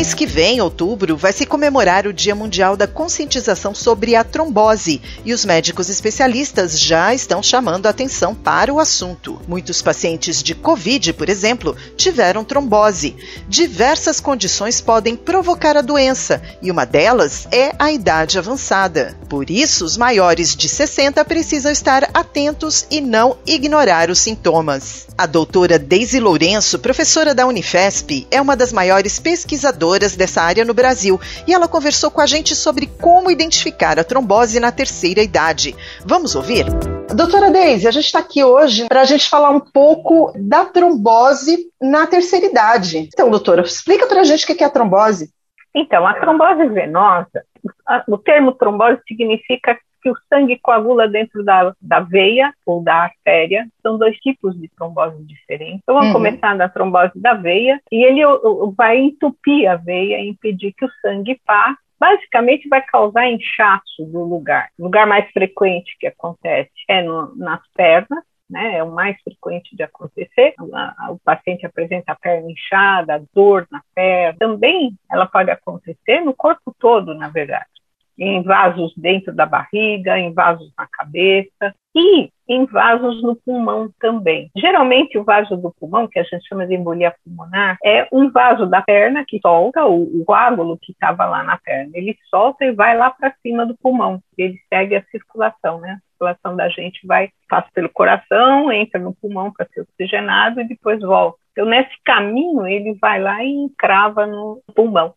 Mês que vem, outubro, vai se comemorar o Dia Mundial da Conscientização sobre a Trombose e os médicos especialistas já estão chamando atenção para o assunto. Muitos pacientes de Covid, por exemplo, tiveram trombose. Diversas condições podem provocar a doença e uma delas é a idade avançada. Por isso, os maiores de 60 precisam estar atentos e não ignorar os sintomas. A doutora Deise Lourenço, professora da Unifesp, é uma das maiores pesquisadoras pesquisadoras dessa área no Brasil e ela conversou com a gente sobre como identificar a trombose na terceira idade. Vamos ouvir? Doutora Deise, a gente está aqui hoje para a gente falar um pouco da trombose na terceira idade. Então, doutora, explica para a gente o que é a trombose. Então, a trombose venosa, o termo trombose significa que o sangue coagula dentro da, da veia ou da artéria. São dois tipos de trombose diferentes. Então, vamos uhum. começar da trombose da veia, e ele vai entupir a veia e impedir que o sangue passe. Basicamente, vai causar inchaço do lugar. O lugar mais frequente que acontece é no, nas pernas, né, é o mais frequente de acontecer. O paciente apresenta a perna inchada, dor na perna. Também ela pode acontecer no corpo todo, na verdade em vasos dentro da barriga, em vasos na cabeça e em vasos no pulmão também. Geralmente, o vaso do pulmão, que a gente chama de embolia pulmonar, é um vaso da perna que solta o, o coágulo que estava lá na perna. Ele solta e vai lá para cima do pulmão. Ele segue a circulação, né? A circulação da gente vai, passa pelo coração, entra no pulmão para ser oxigenado e depois volta. Então, nesse caminho, ele vai lá e encrava no pulmão.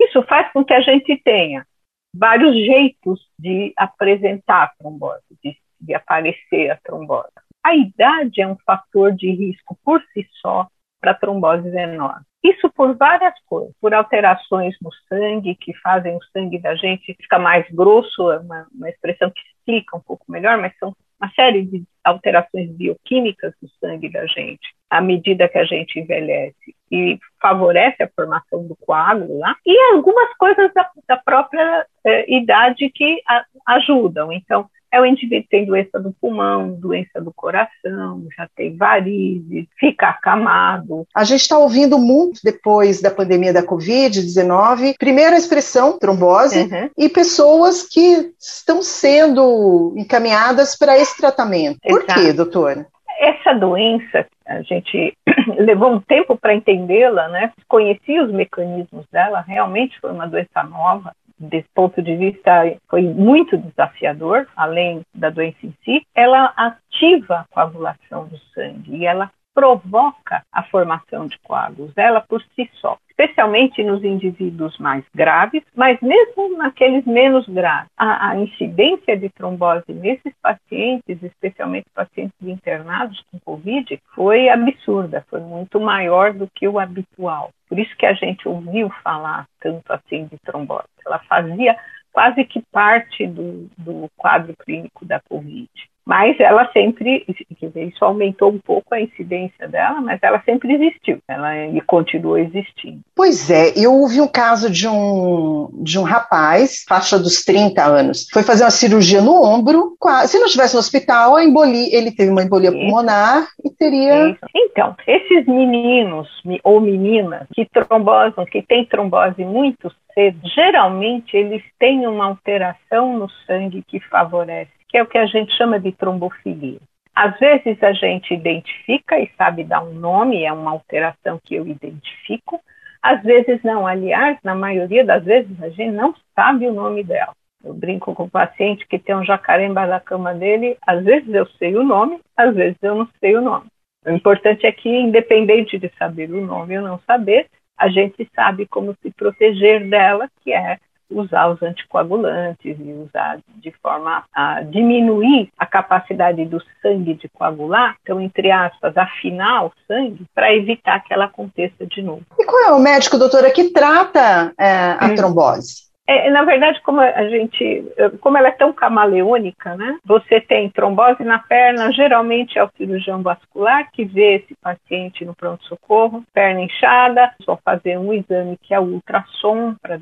Isso faz com que a gente tenha vários jeitos de apresentar a trombose, de, de aparecer a trombose. A idade é um fator de risco por si só para trombose venosa. Isso por várias coisas, por alterações no sangue que fazem o sangue da gente ficar mais grosso, é uma, uma expressão que explica um pouco melhor, mas são uma série de alterações bioquímicas do sangue da gente à medida que a gente envelhece e favorece a formação do coágulo lá, e algumas coisas da, da própria eh, idade que a, ajudam. Então, é o indivíduo que tem doença do pulmão, doença do coração, já tem varizes, fica acamado. A gente está ouvindo muito depois da pandemia da Covid-19, primeiro a expressão trombose uhum. e pessoas que estão sendo encaminhadas para esse tratamento. Por Exato. quê, doutora? Essa doença, a gente levou um tempo para entendê-la, né? Conhecia os mecanismos dela, realmente foi uma doença nova desse ponto de vista, foi muito desafiador, além da doença em si. Ela ativa a coagulação do sangue e ela provoca a formação de coágulos, ela por si só, especialmente nos indivíduos mais graves, mas mesmo naqueles menos graves. A, a incidência de trombose nesses pacientes, especialmente pacientes internados com Covid, foi absurda, foi muito maior do que o habitual. Por isso que a gente ouviu falar tanto assim de trombose. Ela fazia quase que parte do, do quadro clínico da Covid mas ela sempre, isso aumentou um pouco a incidência dela, mas ela sempre existiu, ela e continuou existindo. Pois é, eu ouvi um caso de um, de um rapaz, faixa dos 30 anos, foi fazer uma cirurgia no ombro, se não estivesse no hospital, a embolia, ele teve uma embolia isso. pulmonar e teria... Isso. Então, esses meninos ou meninas que trombosam, que têm trombose muito cedo, geralmente eles têm uma alteração no sangue que favorece que é o que a gente chama de trombofilia. Às vezes a gente identifica e sabe dar um nome, é uma alteração que eu identifico. Às vezes não. Aliás, na maioria das vezes a gente não sabe o nome dela. Eu brinco com o paciente que tem um jacaré embaixo da cama dele. Às vezes eu sei o nome, às vezes eu não sei o nome. O importante é que, independente de saber o nome ou não saber, a gente sabe como se proteger dela, que é usar os anticoagulantes e usar de forma a diminuir a capacidade do sangue de coagular, então, entre aspas, afinar o sangue para evitar que ela aconteça de novo. E qual é o médico, doutora, que trata é, a hum. trombose? É, na verdade, como a gente, como ela é tão camaleônica, né? Você tem trombose na perna, geralmente é o cirurgião vascular que vê esse paciente no pronto-socorro, perna inchada, vão fazer um exame que é o ultrassom para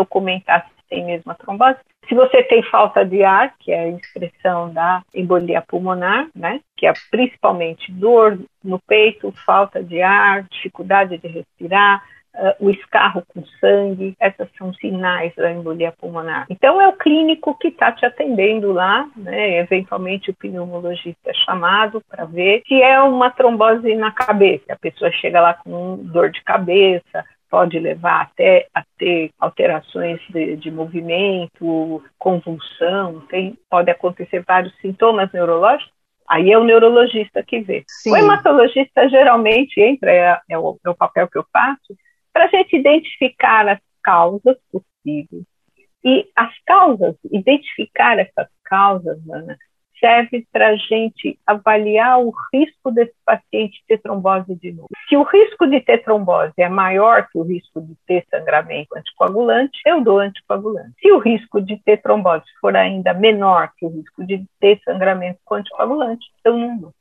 documentar se tem mesmo a trombose. Se você tem falta de ar, que é a expressão da embolia pulmonar, né? Que é principalmente dor no peito, falta de ar, dificuldade de respirar, uh, o escarro com sangue, essas são sinais da embolia pulmonar. Então, é o clínico que está te atendendo lá, né? eventualmente o pneumologista é chamado para ver se é uma trombose na cabeça. A pessoa chega lá com dor de cabeça, pode levar até a ter alterações de, de, movimento, convulsão, tem, pode acontecer vários sintomas neurológicos. Aí é o neurologista que vê. Sim. O hematologista geralmente entra, é, é, o, é o papel que eu faço, para a gente identificar as causas possíveis. E as causas, identificar essas causas, Ana, serve para a gente avaliar o risco desse paciente ter trombose de novo. Se o risco de ter trombose é maior que o risco de ter sangramento anticoagulante, eu dou anticoagulante. Se o risco de ter trombose for ainda menor que o risco de ter sangramento anticoagulante, eu não dou.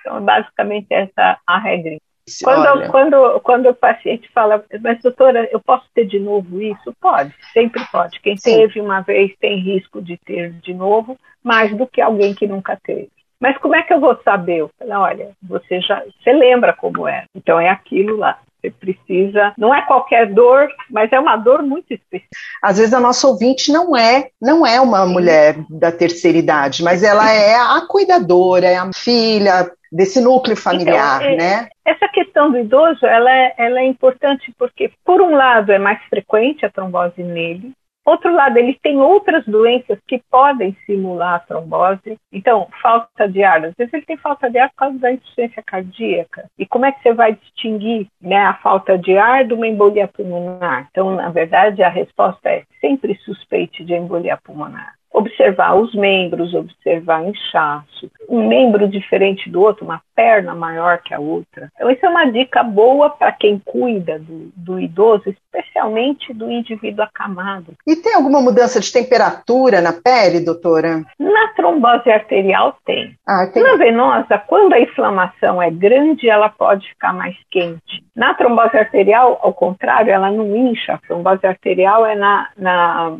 Então, basicamente, essa é a regra. Quando, quando, quando o paciente fala, mas doutora, eu posso ter de novo isso? Pode, sempre pode. Quem Sim. teve uma vez tem risco de ter de novo, mais do que alguém que nunca teve. Mas como é que eu vou saber? Eu falei, olha, você já, você lembra como é? Então é aquilo lá. Você precisa, não é qualquer dor, mas é uma dor muito específica. Às vezes a nossa ouvinte não é, não é uma mulher da terceira idade, mas ela é a cuidadora, é a filha, desse núcleo familiar, então, é, né? Essa questão do idoso, ela é, ela é importante porque, por um lado, é mais frequente a trombose nele, Outro lado, ele tem outras doenças que podem simular a trombose. Então, falta de ar. Às vezes ele tem falta de ar por causa da insuficiência cardíaca. E como é que você vai distinguir né, a falta de ar de uma embolia pulmonar? Então, na verdade, a resposta é sempre suspeite de embolia pulmonar observar os membros, observar inchaço, um membro diferente do outro, uma perna maior que a outra. Então, isso é uma dica boa para quem cuida do, do, idoso, especialmente do indivíduo acamado. E tem alguma mudança de temperatura na pele, doutora? Na trombose arterial tem. Ah, tem. Na venosa, quando a inflamação é grande, ela pode ficar mais quente. Na trombose arterial, ao contrário, ela não incha. A trombose arterial é na, na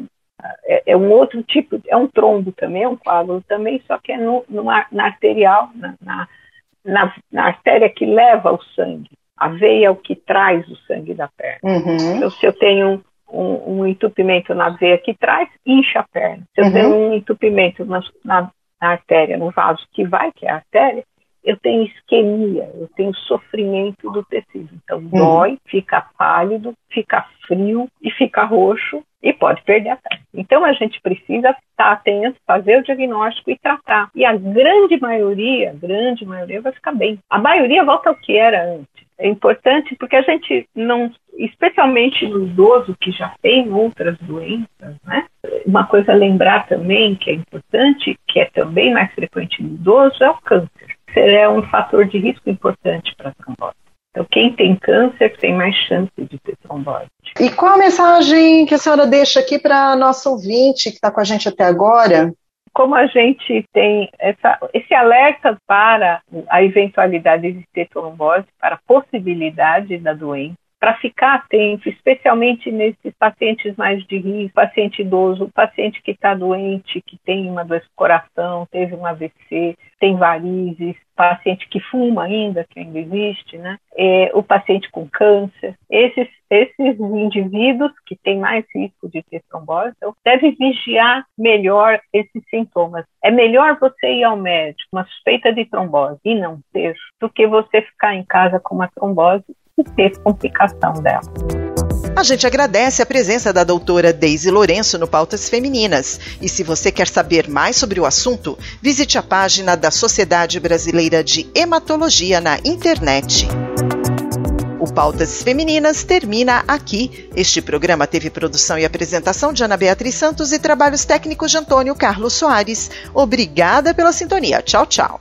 é, é, um outro tipo, é um trombo também, é um coágulo também, só que é no, numa, na arterial, na, na, na, na, artéria que leva o sangue. A veia é o que traz o sangue da perna. Uhum. Então, se eu tenho um, um, entupimento na veia que traz, incha a perna. Se eu uhum. tenho um entupimento na, na, na artéria, no vaso que vai, que é a artéria, eu tenho isquemia, eu tenho sofrimento do tecido. Então, uhum. dói, fica pálido, fica frio e fica roxo e pode perder a pele. Então, a gente precisa estar atento, fazer o diagnóstico e tratar. E a grande maioria, a grande maioria vai ficar bem. A maioria volta ao que era antes. É importante porque a gente não, especialmente no idoso que já tem outras doenças, né? Uma coisa a lembrar também que é importante, que é também mais frequente no idoso, é o câncer é um fator de risco importante para a trombose. Então, quem tem câncer tem mais chance de ter E qual a mensagem que a senhora deixa aqui para a nossa ouvinte que está com a gente até agora? Como a gente tem essa, esse alerta para a eventualidade de ter trombose, para a possibilidade da doença, para ficar atento, especialmente nesses pacientes mais de risco, paciente idoso, paciente que está doente, que tem uma doença do coração, teve um AVC, tem varizes, paciente que fuma ainda, que ainda existe, né? É, o paciente com câncer. Esses, esses indivíduos que têm mais risco de ter trombose, então, deve vigiar melhor esses sintomas. É melhor você ir ao médico, uma suspeita de trombose e não ter, do que você ficar em casa com uma trombose e ter complicação dela. A gente agradece a presença da doutora Deise Lourenço no Pautas Femininas. E se você quer saber mais sobre o assunto, visite a página da Sociedade Brasileira de Hematologia na internet. O Pautas Femininas termina aqui. Este programa teve produção e apresentação de Ana Beatriz Santos e trabalhos técnicos de Antônio Carlos Soares. Obrigada pela sintonia. Tchau, tchau.